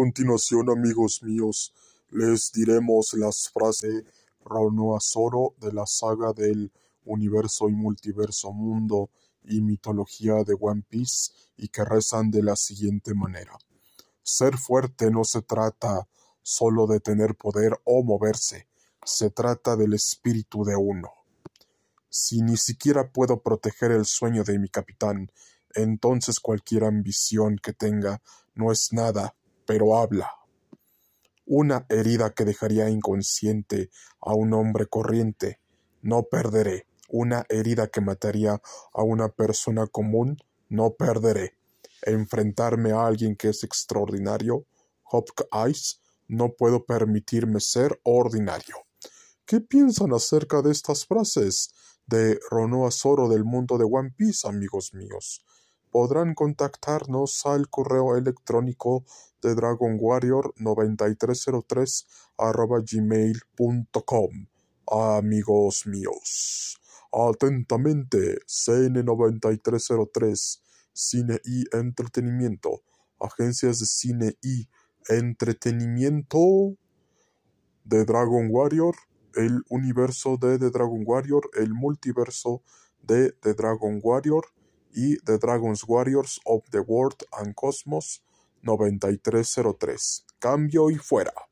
continuación, amigos míos, les diremos las frases de Raunoazoro de la saga del universo y multiverso mundo y mitología de One Piece y que rezan de la siguiente manera. Ser fuerte no se trata solo de tener poder o moverse, se trata del espíritu de uno. Si ni siquiera puedo proteger el sueño de mi capitán, entonces cualquier ambición que tenga no es nada pero habla. Una herida que dejaría inconsciente a un hombre corriente. No perderé. Una herida que mataría a una persona común. No perderé. Enfrentarme a alguien que es extraordinario. Eyes. No puedo permitirme ser ordinario. ¿Qué piensan acerca de estas frases de Ronoa Zoro del mundo de One Piece, amigos míos? Podrán contactarnos al correo electrónico de Dragon Warrior 9303 arroba gmail.com. Amigos míos, atentamente, CN9303, Cine y Entretenimiento, agencias de cine y entretenimiento de Dragon Warrior, el universo de The Dragon Warrior, el multiverso de The Dragon Warrior, y The Dragons Warriors of the World and Cosmos 9303. Cambio y fuera.